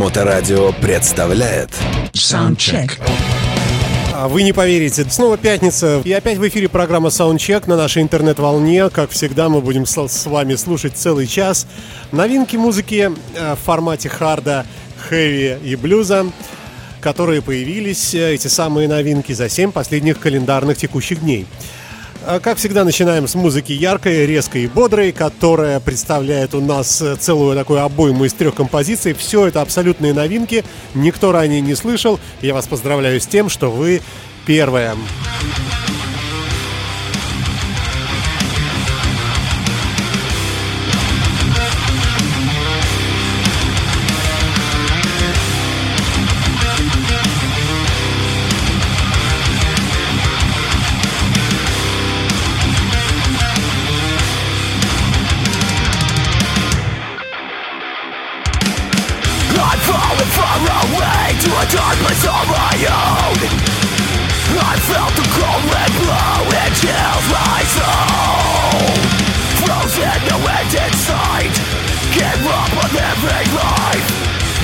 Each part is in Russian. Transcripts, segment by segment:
Моторадио представляет Soundcheck. А Вы не поверите, снова пятница, и опять в эфире программа Soundcheck на нашей интернет-волне. Как всегда, мы будем с вами слушать целый час новинки музыки э, в формате харда, хэви и блюза, которые появились, э, эти самые новинки, за 7 последних календарных текущих дней. А, Как всегда, начинаем с музыки яркой, резкой и бодрой, которая представляет у нас э, целую такую обойму из трех композиций. Все это абсолютные новинки, никто ранее не слышал. Я вас поздравляю с тем, что вы первая. Chills my soul. Frozen, no end in sight. Give up on living life.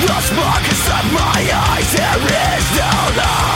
The smoke has left my eyes. There is no light.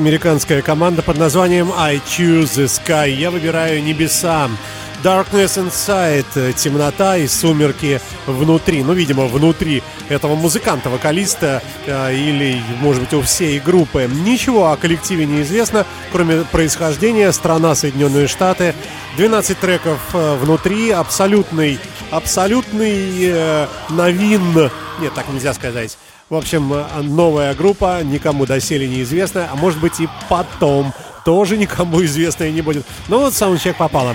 Американская команда под названием I Choose the Sky. Я выбираю небеса. Darkness Inside, темнота и сумерки внутри. Ну, видимо, внутри этого музыканта, вокалиста э, или, может быть, у всей группы. Ничего о коллективе не известно, кроме происхождения. Страна Соединенные Штаты. 12 треков э, внутри. Абсолютный, абсолютный э, новин. Нет, так нельзя сказать. В общем, э, новая группа, никому доселе неизвестная, а может быть и потом тоже никому известная не будет. Ну вот саундчек попало.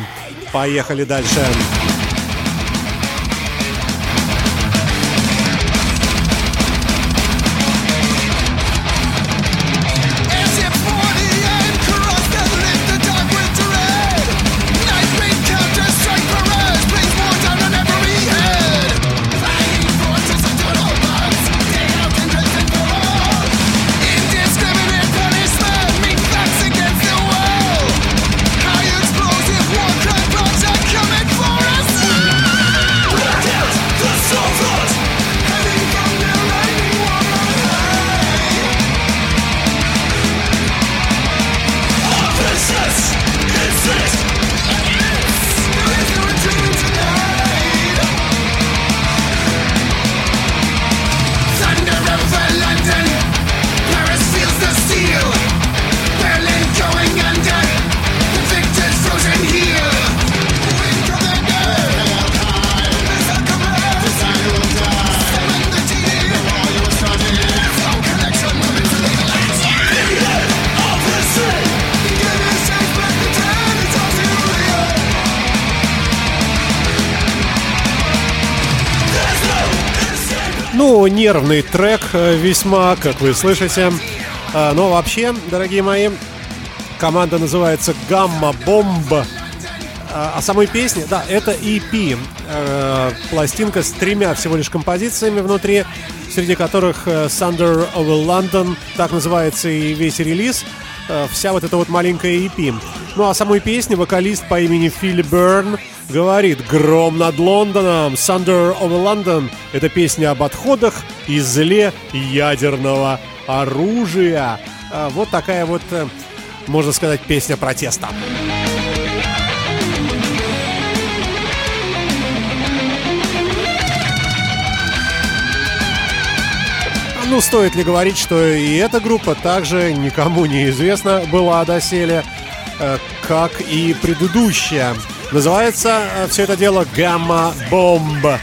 Поехали дальше. Indiscriminate нервный трек э, весьма, как вы слышите. А, но вообще, дорогие мои, команда называется «Гамма Бомба». А, самой песни, да, это EP. Э, пластинка с тремя всего лишь композициями внутри, среди которых э, Thunder Over London, так называется и весь релиз. Вся вот эта вот маленькая EP. Ну а самой песни вокалист по имени Филли Берн – говорит «Гром над Лондоном», «Thunder over London» — это песня об отходах и зле ядерного оружия. А вот такая вот, э, можно сказать, песня протеста. Ну, стоит ли говорить, что и эта группа также никому не известна была доселе, э, как и предыдущая. Называется э, все это дело Gamma Bomb. Э,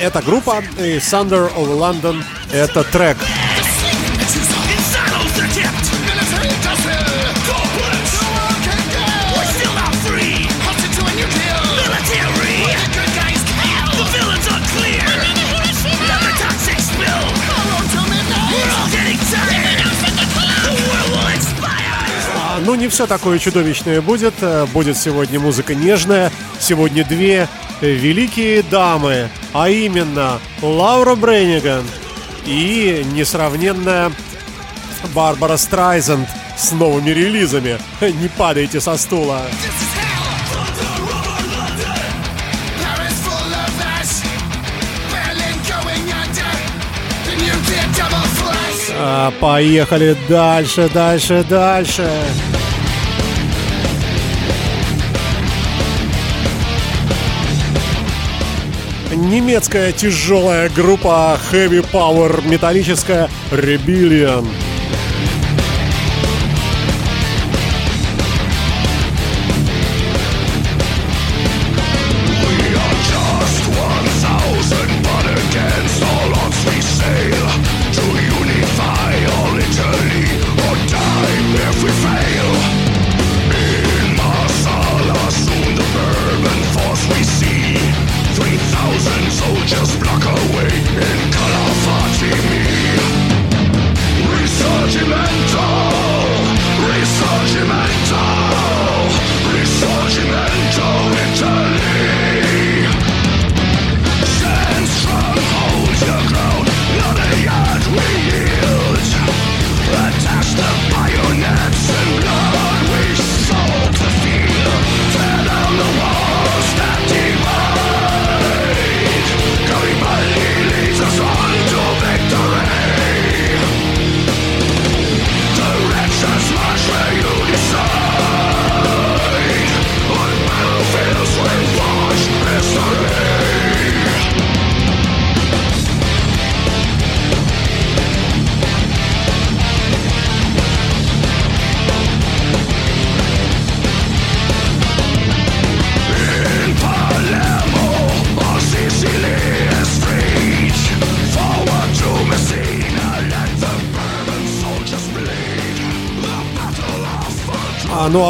это группа и Thunder of London это трек. Ну, не все такое чудовищное будет. Э, будет сегодня музыка нежная. Сегодня две великие дамы, а именно Лаура Брейниган и несравненная Барбара Страйзенд с новыми релизами. Не падайте со стула. А, поехали дальше, дальше, дальше. Немецкая тяжелая группа Heavy Power металлическая Rebellion.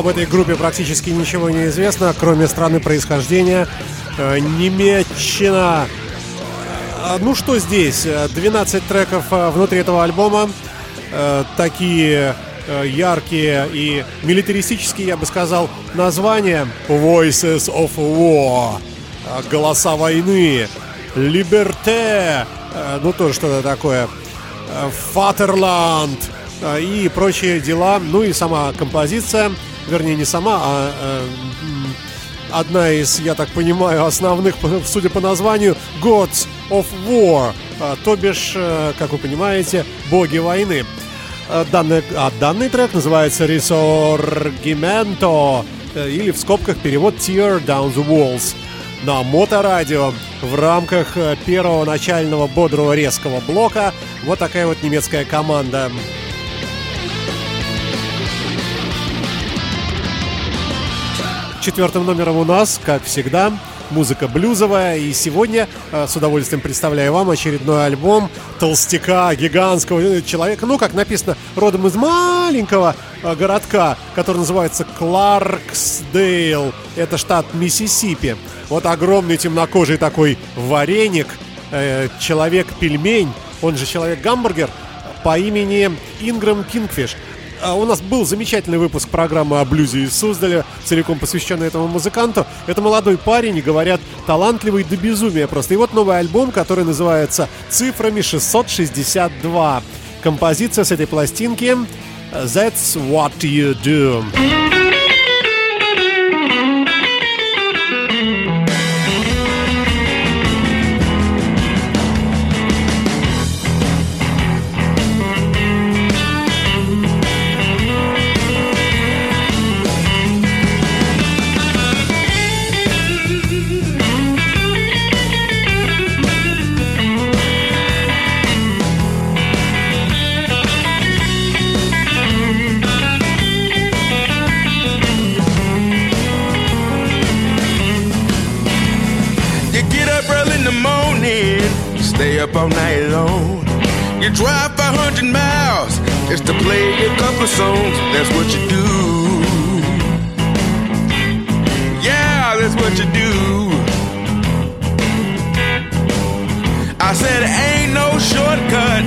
Об этой группе практически ничего не известно, кроме страны происхождения. Э, Немеччина. Э, ну, что здесь? 12 треков э, внутри этого альбома. Такие яркие и милитаристические, я бы сказал, названия. Voices of War. Голоса войны. Либерте. Ну, тоже что-то такое. Фатерланд и прочие дела. Ну и сама композиция вернее не сама, а э, одна из, я так понимаю, основных, судя по названию, Gods of War, а, то бишь, э, как вы понимаете, боги войны. А, данный, а данный трек называется Risorgimento, э, или в скобках перевод Tear Down the Walls на Моторадио в рамках э, первого начального бодрого резкого блока. Вот такая вот немецкая команда. Четвертым номером у нас, как всегда, музыка блюзовая. И сегодня э, с удовольствием представляю вам очередной альбом толстяка, гигантского э, человека. Ну, как написано, родом из маленького э, городка, который называется Кларксдейл. Это штат Миссисипи. Вот огромный темнокожий такой вареник. человек-пельмень, он же человек-гамбургер, по имени Инграм Кингфиш. А у нас был замечательный выпуск программы о блюзе из Суздаля, целиком посвященный этому музыканту. Это молодой парень, говорят, талантливый до безумия просто. И вот новый альбом, который называется «Цифрами 662». Композиция с этой пластинки «That's What You Do». You get up early in the morning, you stay up all night long. You drive 500 miles just to play a couple songs. That's what you do. Yeah, that's what you do. I said, ain't no shortcut.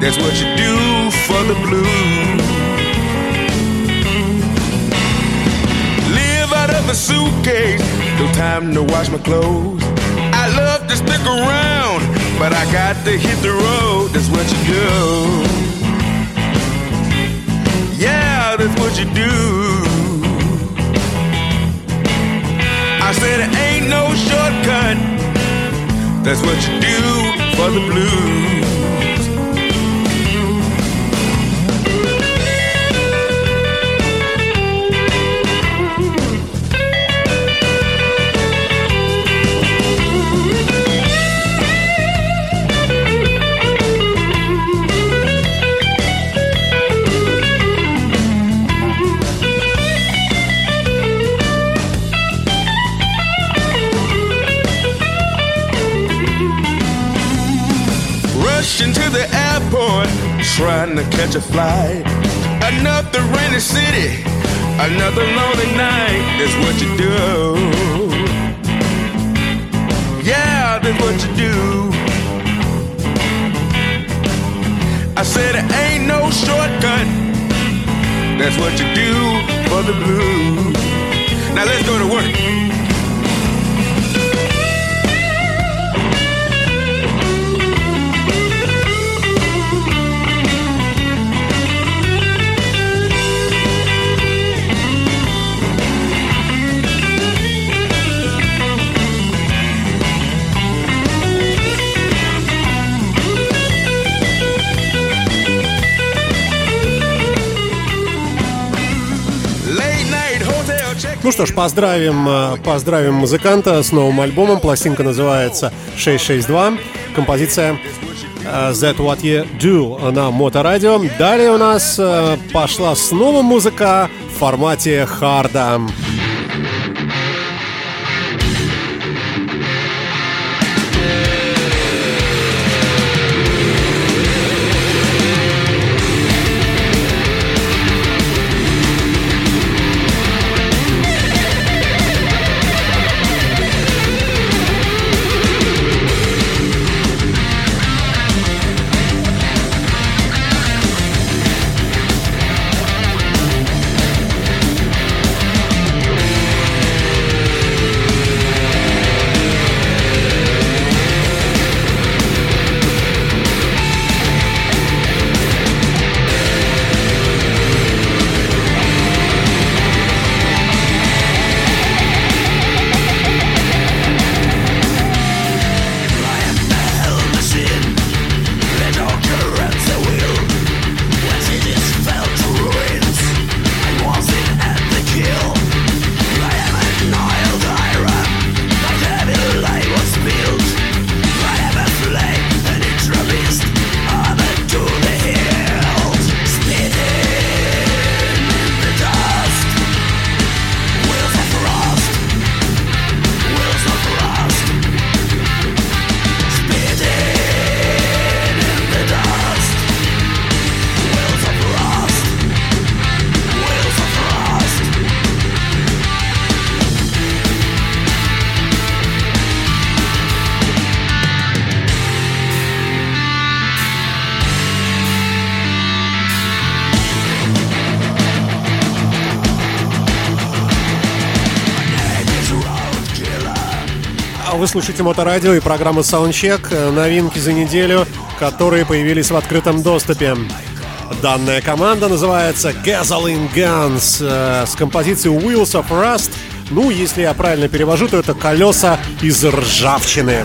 That's what you do for the blues. Suitcase, no time to wash my clothes. I love to stick around, but I got to hit the road. That's what you do. Yeah, that's what you do. I said it ain't no shortcut. That's what you do for the blues. Rushing to the airport, trying to catch a flight. Another rainy city, another lonely night. That's what you do. Yeah, that's what you do. I said it ain't no shortcut. That's what you do for the blues. Now let's go to work. Что ж, поздравим, э, поздравим музыканта с новым альбомом. Пластинка называется 662. Композиция э, That What You Do на Моторадио. Далее у нас э, пошла снова музыка в формате харда. Well, слушаете Моторадио и программу Soundcheck. Новинки за неделю, которые появились в открытом доступе. Данная команда называется Gasoline Guns э, с композицией Wheels of Rust. Ну, если я правильно перевожу, то это колеса из ржавчины.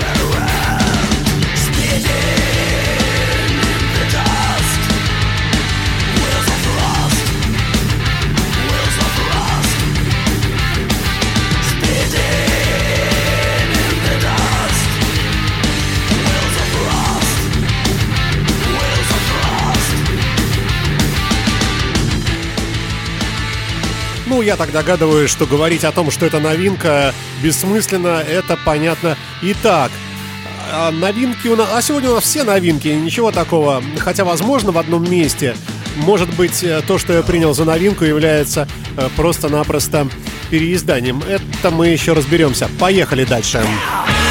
Я так догадываюсь, что говорить о том, что это новинка, бессмысленно, это понятно и так. А новинки у нас... А сегодня у нас все новинки, ничего такого. Хотя, возможно, в одном месте. Может быть, э, то, что я принял за новинку, является э, просто-напросто переизданием. Это мы еще разберемся. Поехали дальше. Дальше.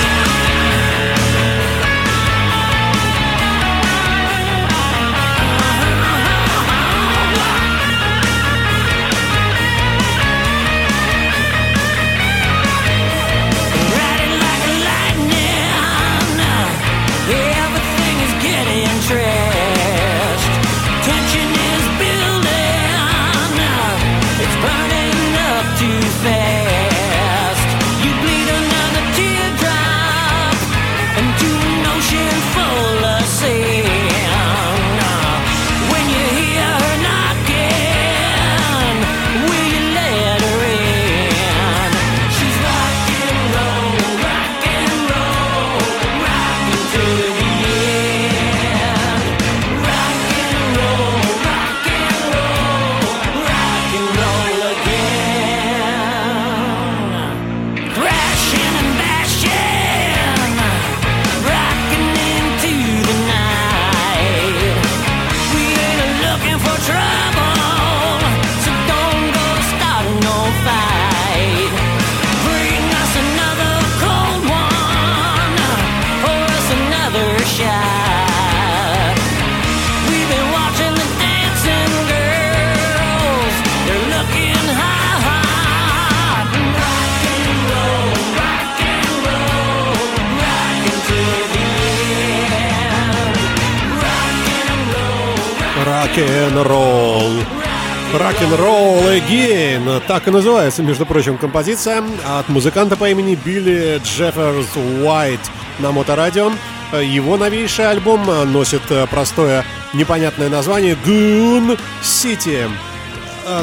Так и называется, между прочим, композиция от музыканта по имени Билли Джефферс Уайт на моторадио. Его новейший альбом носит простое непонятное название Goon City.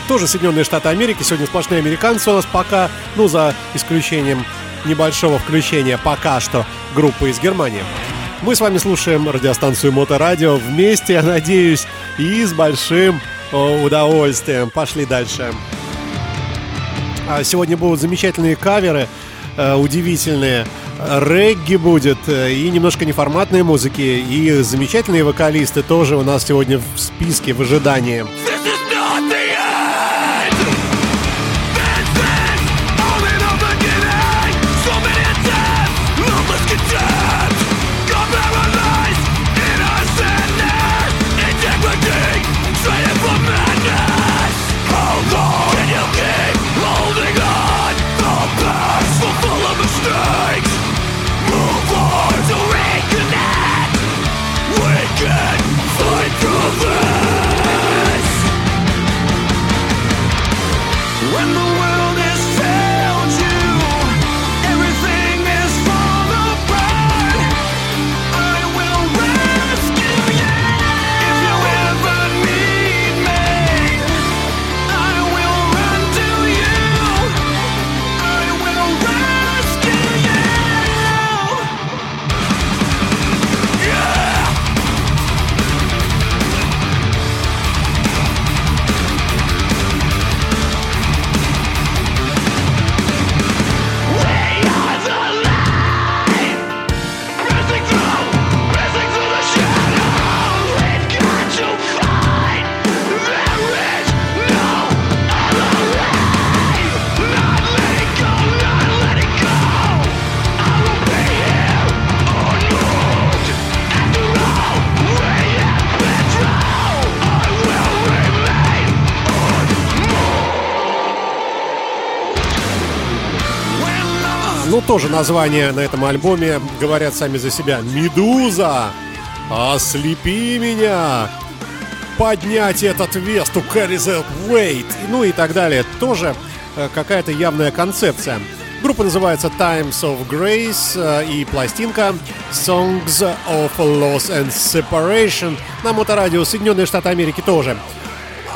Тоже Соединенные Штаты Америки. Сегодня сплошные американцы у нас пока, ну, за исключением небольшого включения пока что группы из Германии. Мы с вами слушаем радиостанцию Моторадио вместе, я надеюсь, и с большим удовольствием. Пошли дальше. А сегодня будут замечательные каверы, э, удивительные. Регги будет, э, и немножко неформатной музыки, и замечательные вокалисты тоже у нас сегодня в списке в ожидании. Тоже названия на этом альбоме говорят сами за себя. «Медуза! Ослепи меня!» «Поднять этот вес to carry that weight!» Ну и так далее. Тоже э, какая-то явная концепция. Группа называется Times of Grace э, и пластинка Songs of Loss and Separation на Моторадио Соединенные Штаты Америки тоже.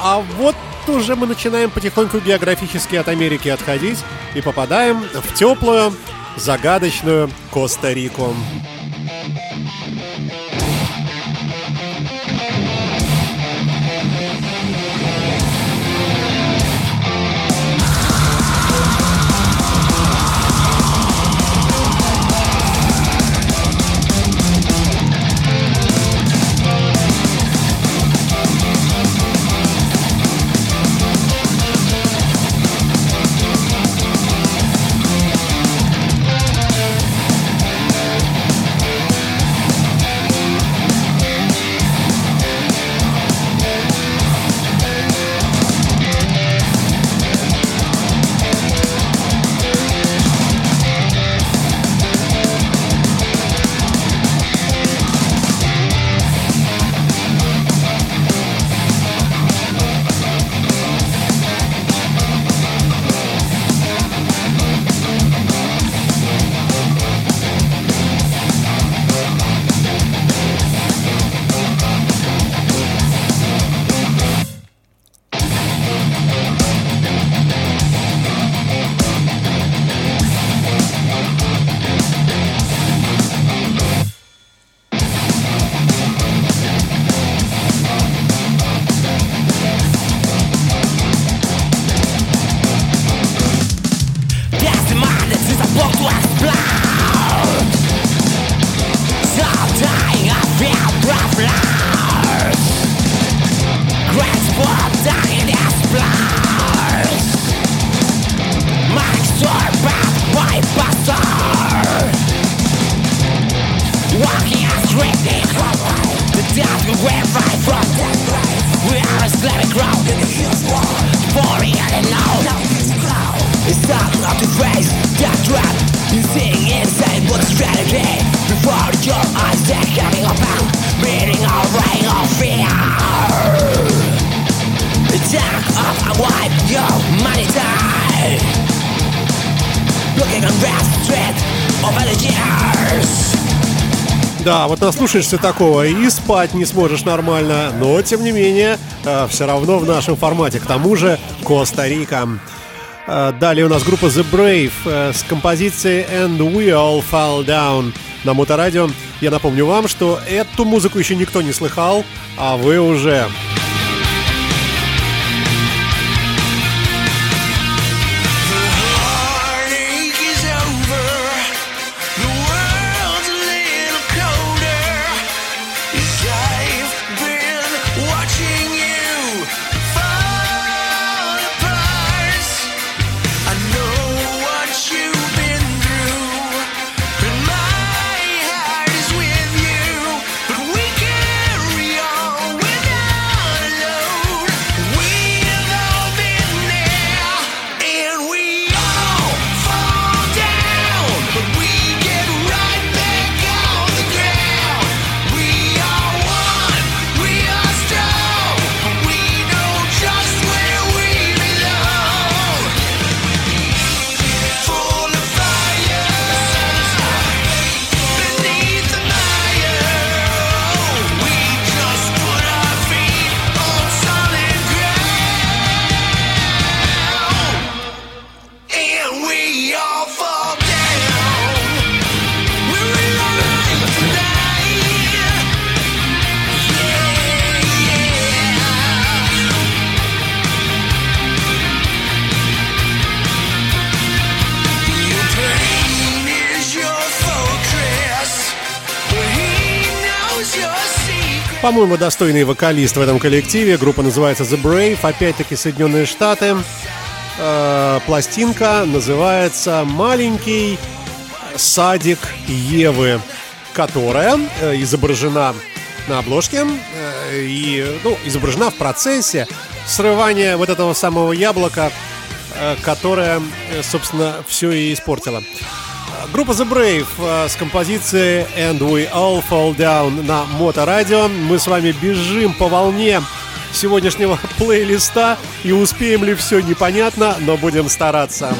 А вот уже мы начинаем потихоньку географически от Америки отходить и попадаем в теплую, загадочную Коста-Рику. Да, вот наслушаешься такого и спать не сможешь нормально, но тем не менее э, все равно в нашем формате. К тому же Коста-Рика. Э, далее у нас группа The Brave э, с композицией And We All Fall Down на Моторадио. Я напомню вам, что эту музыку еще никто не слыхал, а вы уже. По-моему, достойный вокалист в этом коллективе. Группа называется The Brave. Опять-таки Соединенные Штаты. Э, пластинка называется «Маленький садик Евы», которая э, изображена на обложке э, и ну, изображена в процессе срывания вот этого самого яблока, э, которое, э, собственно, все и испортило. Группа The Brave э, с композицией And We All Fall Down на Моторадио. Мы с вами бежим по волне сегодняшнего плейлиста и успеем ли все непонятно, но будем стараться.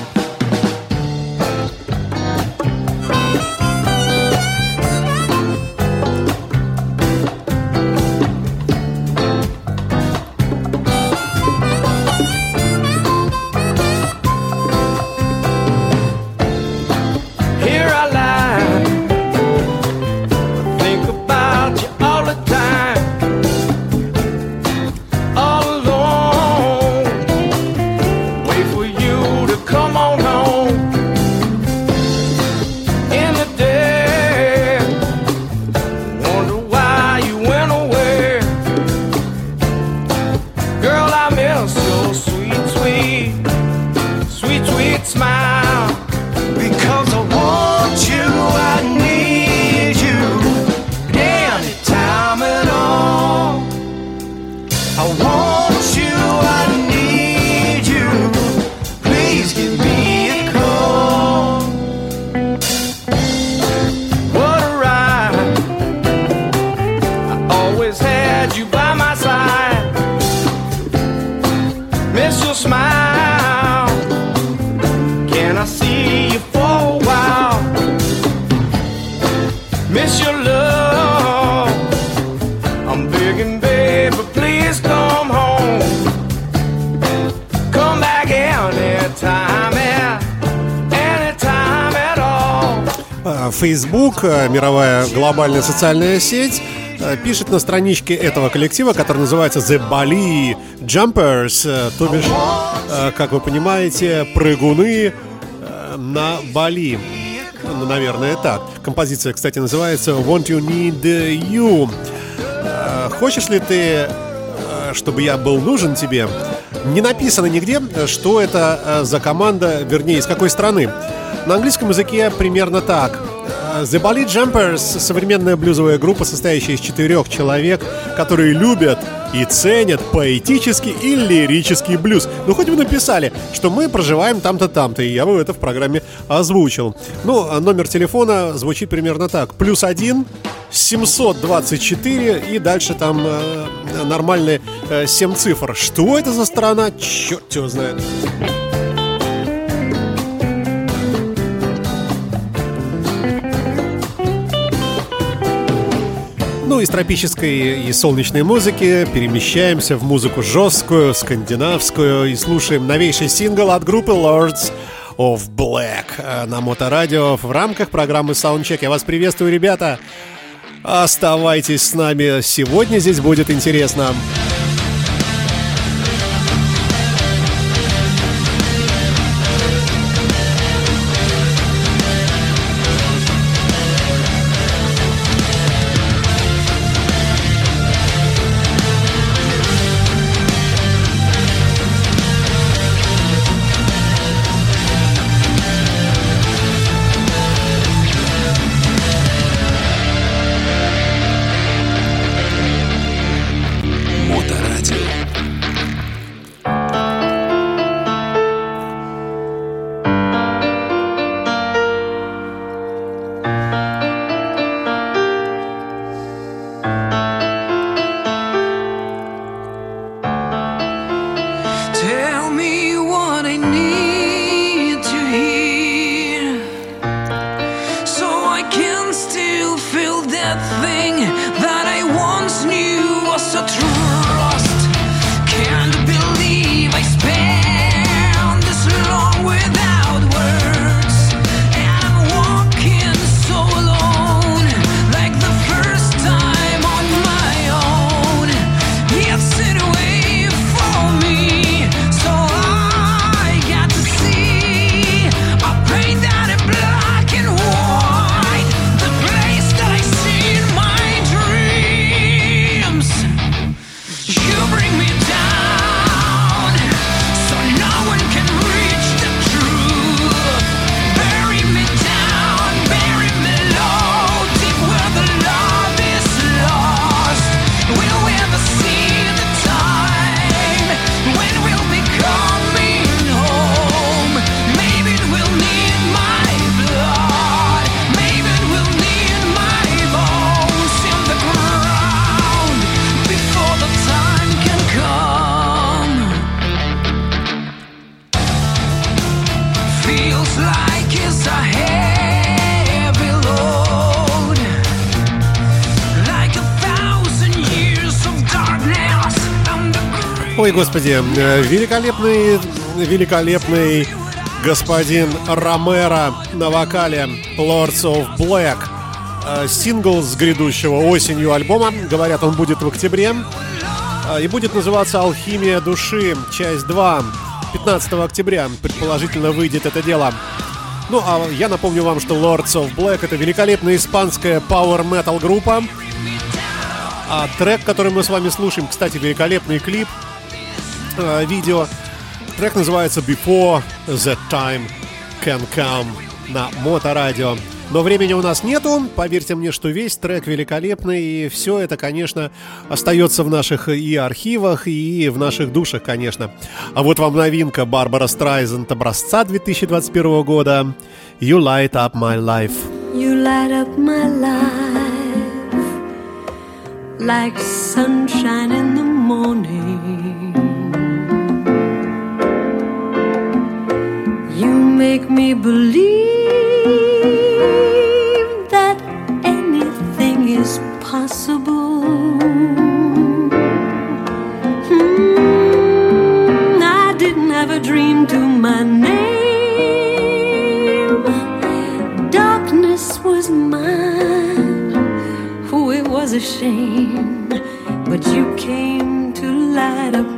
Э, мировая глобальная социальная сеть, э, пишет на страничке этого коллектива, который называется The Bali Jumpers, э, то бишь, как вы понимаете, прыгуны на Бали. Ну, наверное, так. Композиция, кстати, называется Want You Need You. Хочешь ли ты, чтобы я был нужен тебе? Не написано нигде, что это за команда, вернее, из какой страны. На английском языке примерно так. The Bali Jumpers — современная блюзовая группа, состоящая из четырех человек, которые любят и ценят поэтический и лирический блюз. Ну, хоть бы написали, что мы проживаем там-то, там-то, и я бы это в программе озвучил. Ну, а номер телефона звучит примерно так. Плюс один 724 и дальше там э, нормальные э, 7 цифр. Что это за страна? Черт его знает. Из тропической и солнечной музыки перемещаемся в музыку жесткую, скандинавскую и слушаем новейший сингл от группы Lords of Black э, на Моторадио в рамках программы Soundcheck. Я вас приветствую, ребята! Оставайтесь с нами, сегодня здесь будет интересно. Интересно. Господи, э, великолепный, великолепный господин Ромеро на вокале Lords of Black. Э, сингл с грядущего осенью альбома. Говорят, он будет в октябре. Э, и будет называться «Алхимия души», часть 2. 15 октября, предположительно, выйдет это дело. Ну, а я напомню вам, что Lords of Black — это великолепная испанская metal группа. А трек, который мы с вами слушаем, кстати, великолепный клип, э, видео. Трек называется Before the Time Can Come на Моторадио. Но времени у нас нету. Поверьте мне, что весь трек великолепный. И все это, конечно, остается в наших и архивах, и в наших душах, конечно. А вот вам новинка Барбара Страйзен образца 2021 года. You light up my life. You light up my life like sunshine in the morning. Make me believe that anything is possible. Hmm, I didn't have a dream to my name. Darkness was mine. Oh, it was a shame. But you came to light up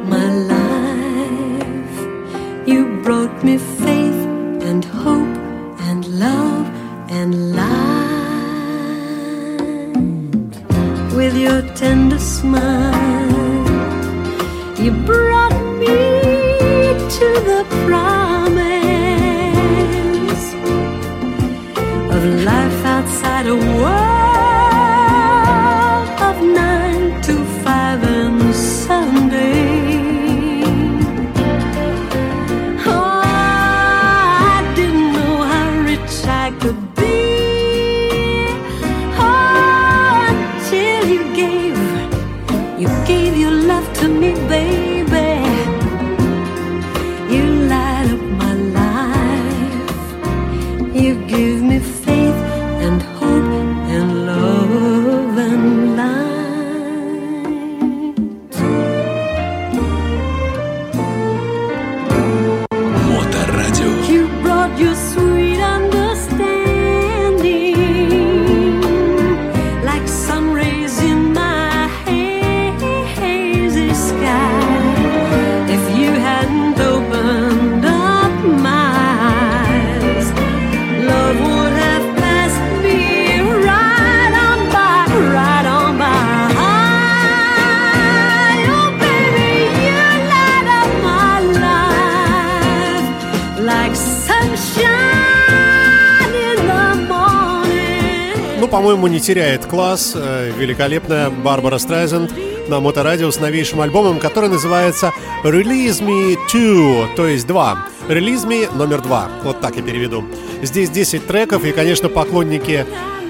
по-моему, не теряет класс. Э, Великолепная Барбара Страйзенд на Моторадио с новейшим альбомом, который называется Release Me 2, то есть 2. Release Me номер 2. Вот так я переведу. Здесь 10 треков, и, конечно, поклонники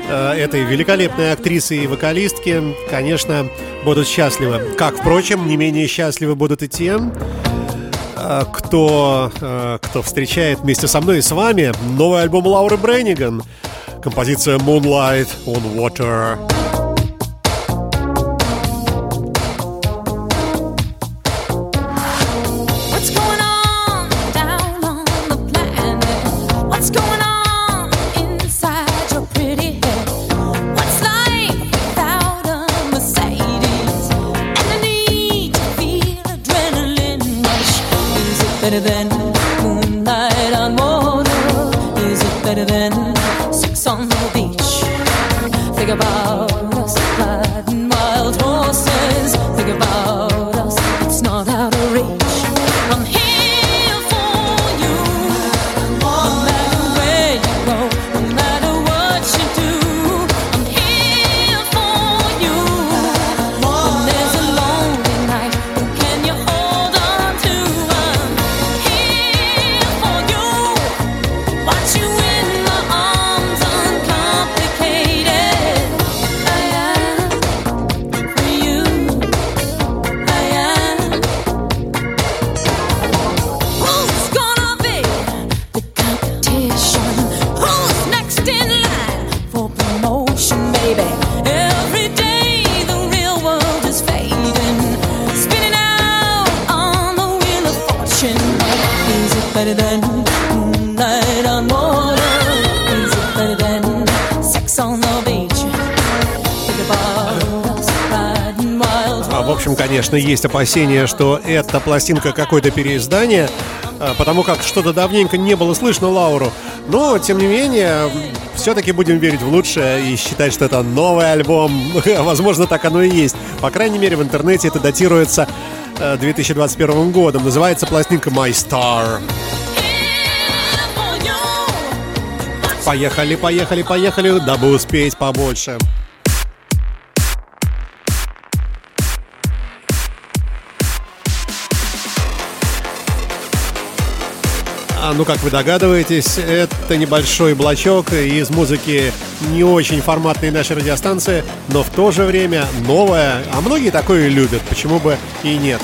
э, этой великолепной актрисы и вокалистки, конечно, будут счастливы. Как, впрочем, не менее счастливы будут и те, э, кто, кто встречает вместе со мной и с вами новый альбом Лауры Бренниган. Композиция Moonlight on Water. Конечно, есть опасения, что эта пластинка какое-то переиздание, а, потому как что-то давненько не было слышно Лауру. Но, тем не менее, все-таки будем верить в лучшее и считать, что это новый альбом. Возможно, так оно и есть. По крайней мере, в интернете это датируется э, 2021 годом. Называется пластинка My Star. Поехали, поехали, поехали, дабы успеть побольше. А, ну, как вы догадываетесь, это небольшой блочок из музыки не очень форматной нашей радиостанции, но в то же время новая, а многие такое любят, почему бы и нет.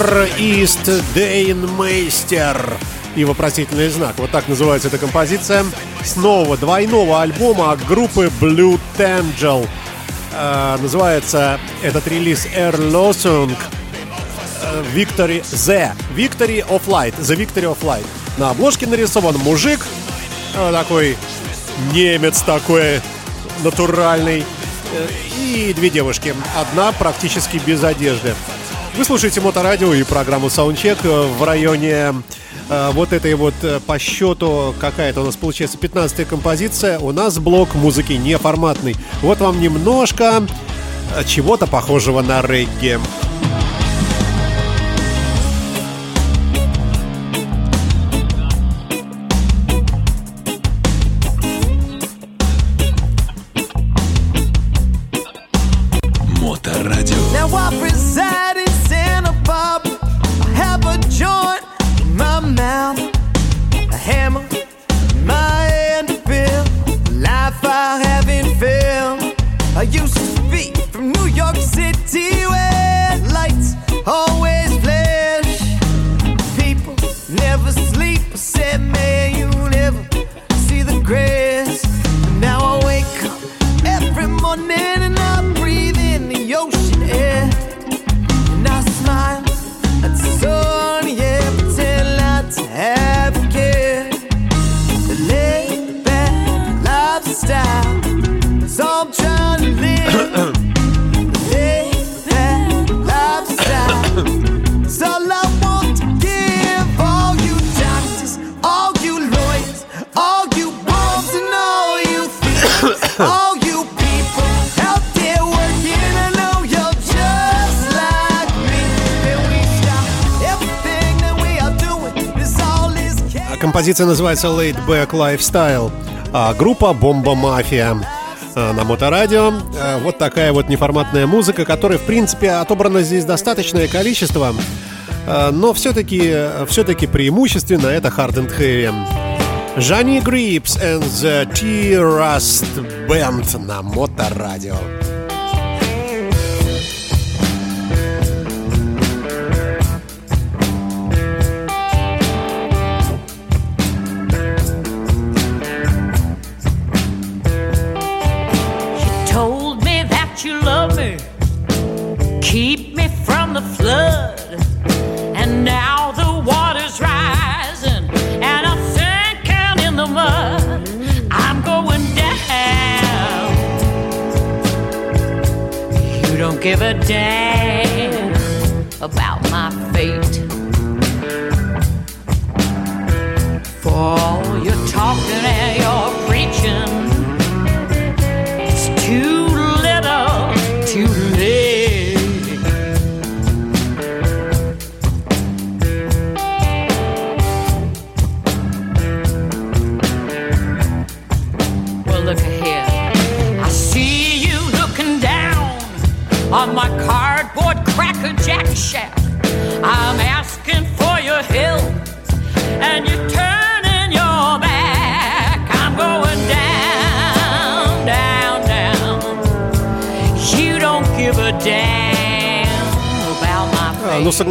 Вер Ист Дейнмейстер и вопросительный знак. Вот так называется эта композиция. С нового двойного альбома группы Blue Tangel. А, называется этот релиз Erlosung э, Victory The Victory of Light. The Victory of Light. На обложке нарисован мужик. Э, Такой немец такой Натуральный. Э, И две девушки. Одна практически без одежды Вы слушаете Моторадио и программу Soundcheck В районе э, вот этой вот э, по счету какая-то у нас получается 15 композиция. У нас блок музыки неформатный. Вот вам немножко э, чего-то похожего на регги. Композиция называется Laid Back Lifestyle. А группа Бомба Мафия. А, На моторадио. А, Вот такая вот неформатная музыка, которой, в принципе, отобрано здесь достаточное количество. А, Но все-таки все-таки преимущественно это Hard and Heavy. Жанни Грипс and the T-Rust Band на моторадио. told give a damn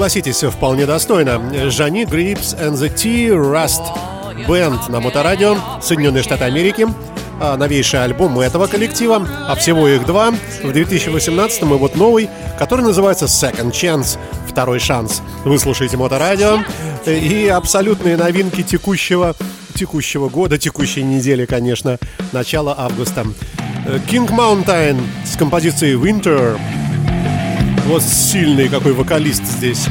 согласитесь, вполне достойно. Жани Грипс and the T-Rust Band на Моторадио, Соединенные Штаты Америки. А, Новейший альбом этого коллектива, а всего их два, в 2018 и вот новый, который называется Second Chance, второй шанс. Вы слушаете Моторадио и абсолютные новинки текущего, текущего года, текущей недели, конечно, начала августа. Э, King Mountain с композицией Winter. Вот сильный какой вокалист здесь.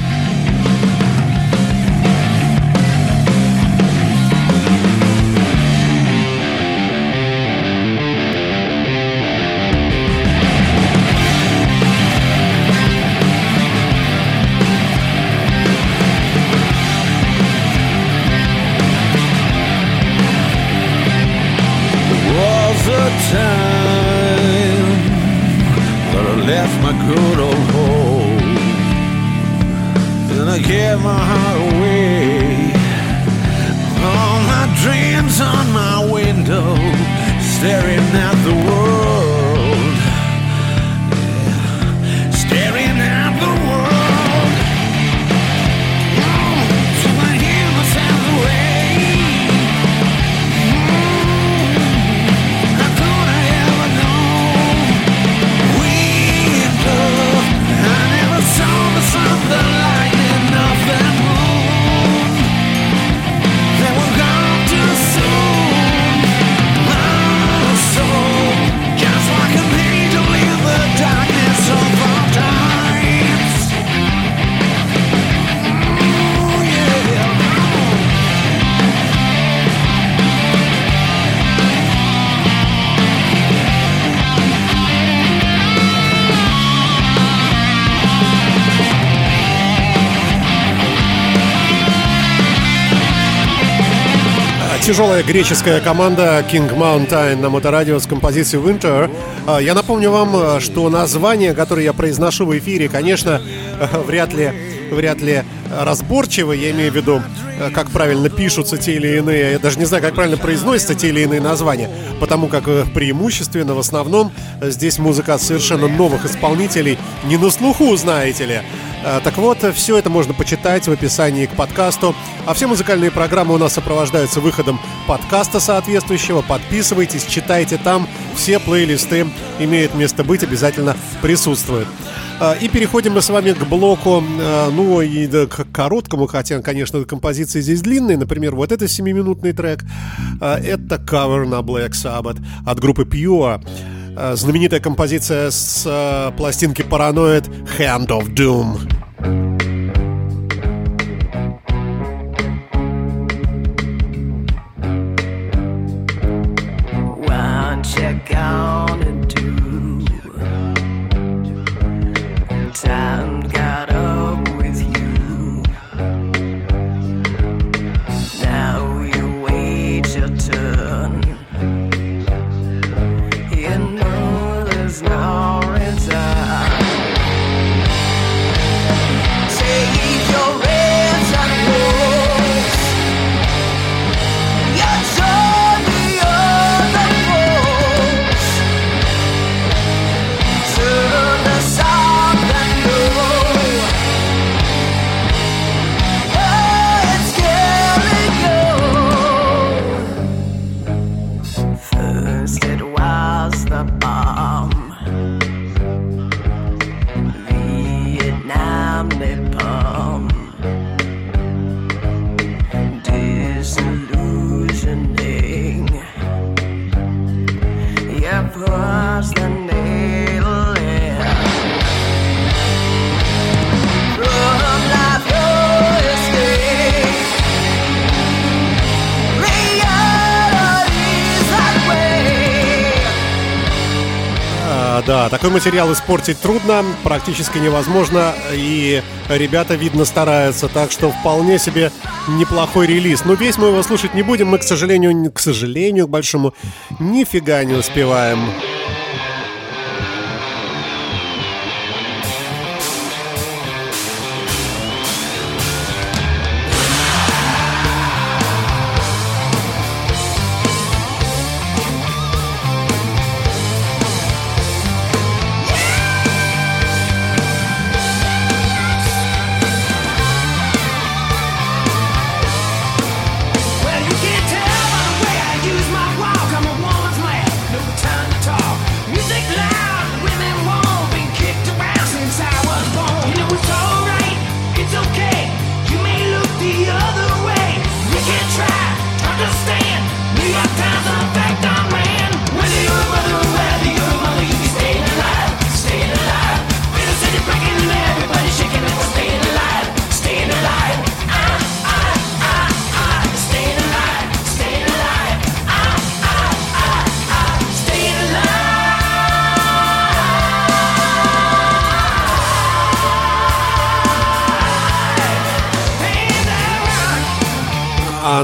Тяжелая греческая команда King Mountain на моторадио с композицией Winter. А, Я напомню вам, а, что название, которое я произношу в эфире, конечно, вряд ли, вряд ли разборчиво. Я имею в виду, а, как правильно пишутся те или иные, я даже не знаю, как правильно произносятся те или иные названия, потому как э, преимущественно, в основном, здесь музыка совершенно новых исполнителей, не на слуху, знаете ли. А, Так вот, все это можно почитать в описании к подкасту. А все музыкальные программы у нас сопровождаются выходом подкаста соответствующего. Подписывайтесь, читайте там. Все плейлисты имеют место быть, обязательно присутствуют. А, И переходим мы с вами к блоку, а, ну и к короткому, хотя, конечно, композиции здесь длинные. Например, вот это 7-минутный трек. Это кавер на Black Sabbath от группы Pure. А, Знаменитая композиция с а, пластинки Paranoid Hand of Doom. What you gonna Да, такой материал испортить трудно, практически невозможно, и ребята, видно, стараются, так что вполне себе неплохой релиз. Но весь мы его слушать не будем, мы, к сожалению, к сожалению, к большому, нифига не успеваем.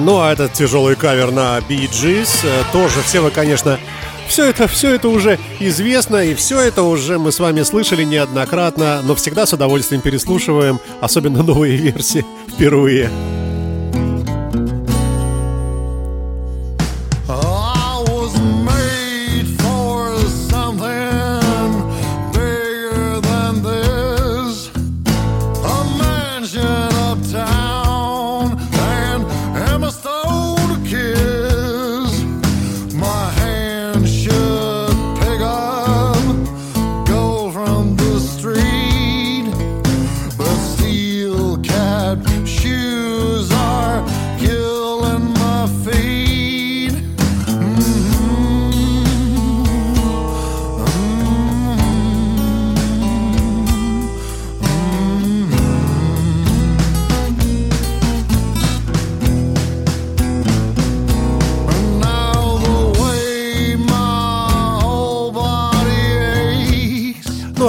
Ну, а этот тяжелый кавер на Bee Gees э, тоже все вы, конечно, все это, все это уже известно, и все это уже мы с вами слышали неоднократно, но всегда с удовольствием переслушиваем, особенно новые версии впервые.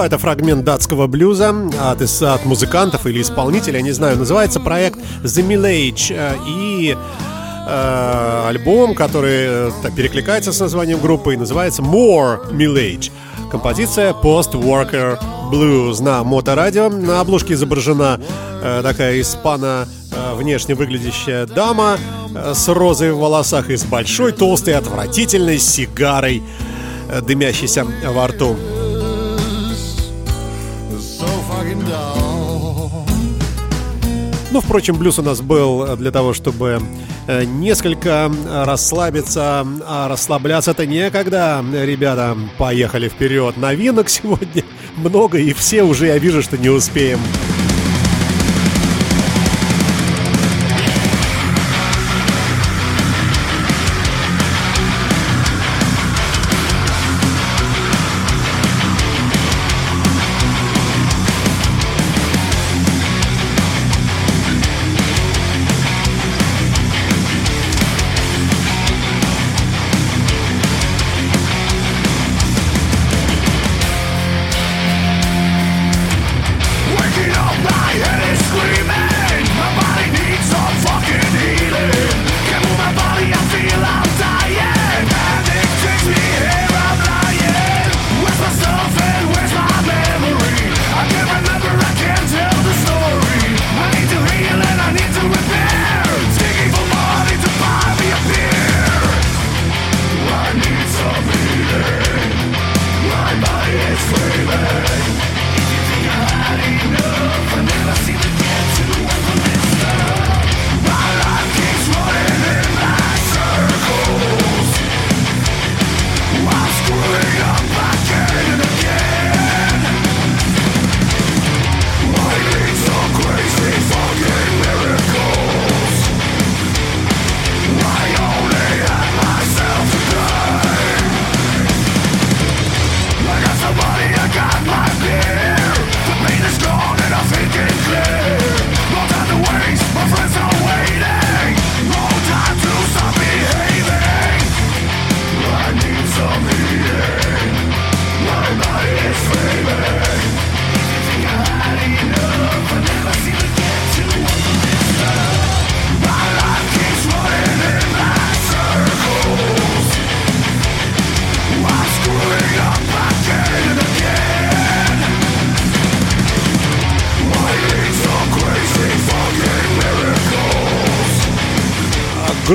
Это фрагмент датского блюза от, от музыкантов или исполнителей, не знаю, называется проект The Millage. э, И э, альбом, который э, перекликается с названием группы и называется More Millage. Композиция Post Worker Blues на моторадио. На обложке изображена э, такая испано э, внешне выглядящая дама э, с розой в волосах и с большой толстой отвратительной сигарой, э, дымящейся во рту. Ну, впрочем, блюз у нас был для того, чтобы э, несколько расслабиться, а расслабляться это некогда. Ребята, поехали вперед. Новинок сегодня много, и все уже, я вижу, что не успеем.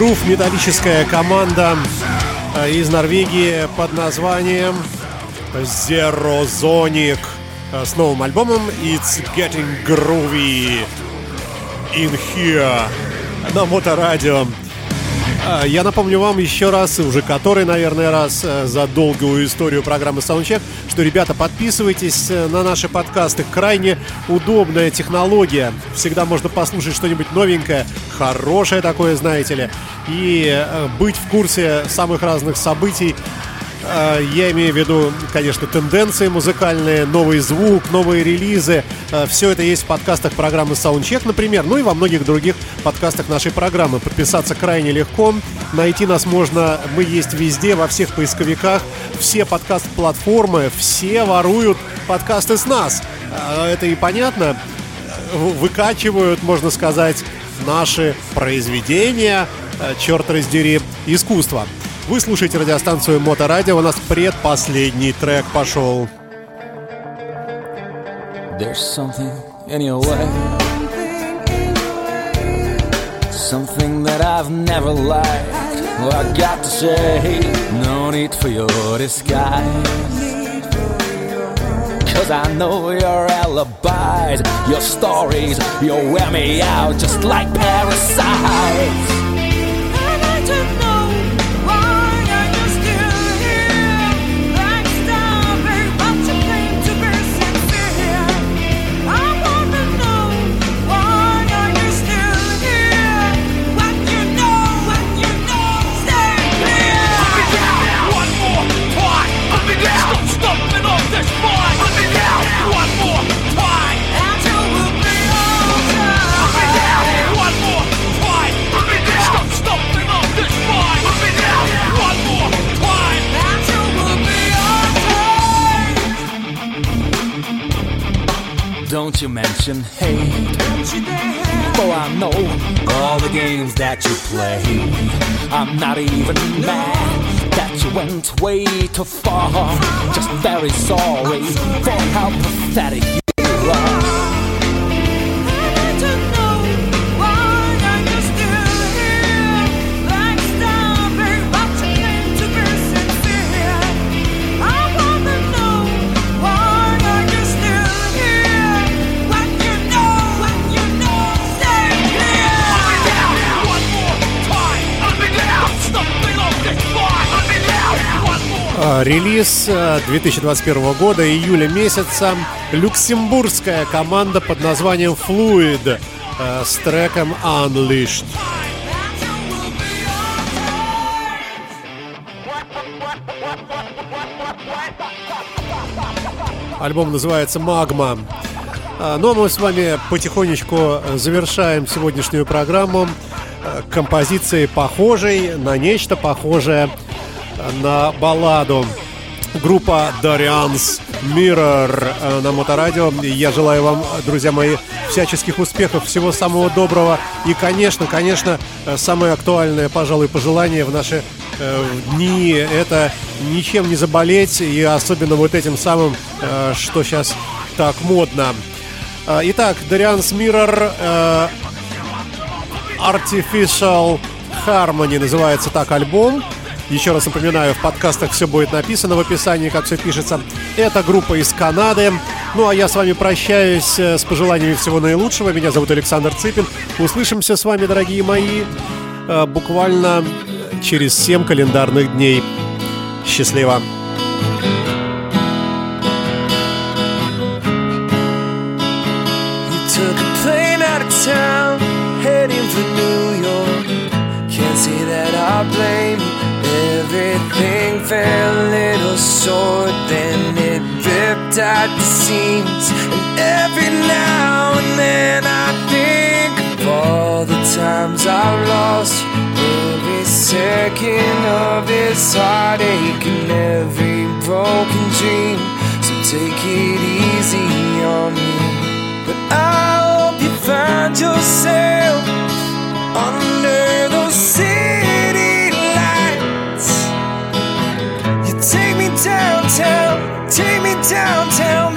Грув металлическая команда э, из Норвегии под названием Zero Zonic э, с новым альбомом It's Getting Groovy in Here на Моторадио. Я напомню вам еще раз, уже который, наверное, раз э, за долгую историю программы Soundcheck, что, ребята, подписывайтесь э, на наши подкасты. Крайне удобная технология. Всегда можно послушать что-нибудь новенькое, хорошее такое, знаете ли, и э, быть в курсе самых разных событий. Э, Я имею в виду, конечно, тенденции музыкальные, новый звук, новые релизы. Все это есть в подкастах программы Soundcheck, например, ну и во многих других подкастах нашей программы. Подписаться крайне легко. Найти нас можно, мы есть везде, во всех поисковиках. Все подкаст-платформы, все воруют подкасты с нас. Э, Это и понятно. Выкачивают, можно сказать, наши произведения, черт раздери, искусство. Вы слушаете радиостанцию Моторадио, у нас предпоследний трек пошел. There's something in your way. Something that I've never liked. Well, I got to say, no need for your disguise. Cause I know your alibis, your stories, you'll wear me out just like parasites. Don't you mention hate. For I know all the games that you play. I'm not even mad that you went way too far. Just very sorry for how pathetic you are. Релиз э, 2021 года, июля месяца. Люксембургская команда под названием Fluid э, с треком Unleashed. Альбом называется «Магма». А, Ну а мы с вами потихонечку завершаем сегодняшнюю программу э, композицией похожей на нечто похожее на балладу. Группа Darian's Mirror на Моторадио. Я желаю вам, друзья мои, всяческих успехов, всего самого доброго. И, конечно, конечно, самое актуальное, пожалуй, пожелание в наши э, дни – это ничем не заболеть, и особенно вот этим самым, э, что сейчас так модно. Э, Итак, Darian's Mirror Artificial Harmony называется так альбом. Еще раз напоминаю, в подкастах все будет написано в описании, как все пишется. Это группа из Канады. Ну а я с вами прощаюсь э, с пожеланиями всего наилучшего. Меня зовут Александр Цыпин. Услышимся с вами, дорогие мои, э, буквально через 7 календарных дней. Счастливо! Town, heading for New York. Can't say that I blame you. Everything fell a little short, then it ripped at the seams. And every now and then I think of all the times I've lost you. Every second of this heartache and every broken dream. So take it easy on me. But I hope you find yourself under those downtown,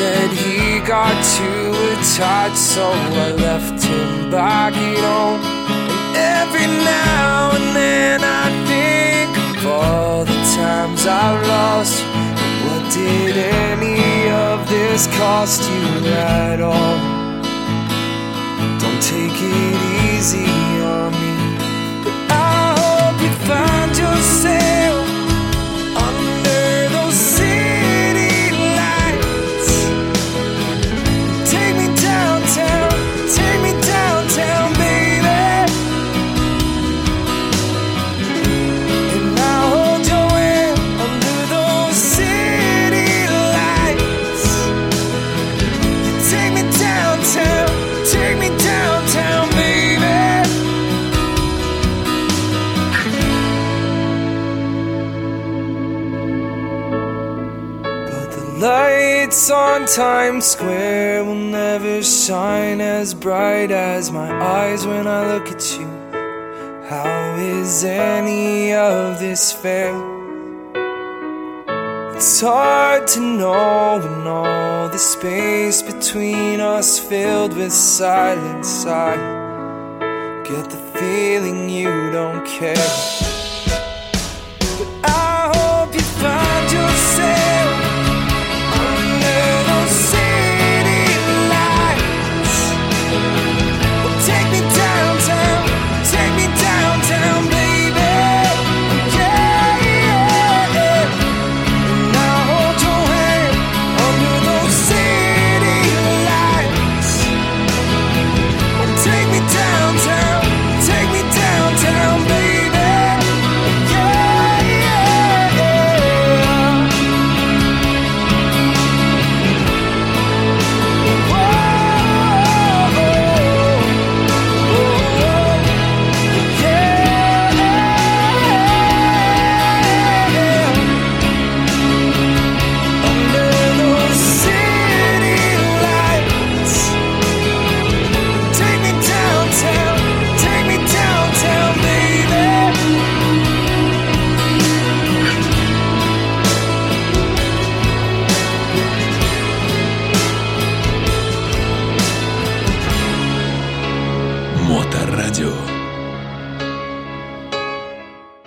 said he got too attached, so I left him back at home. And every now and then I think of all the times I've lost what did any of this cost you at all? Don't take it easy on me. But I hope you find yourself on Times Square will never shine as bright as my eyes when I look at you. How is any of this fair? It's hard to know when all the space between us filled with silence. I get the feeling you don't care.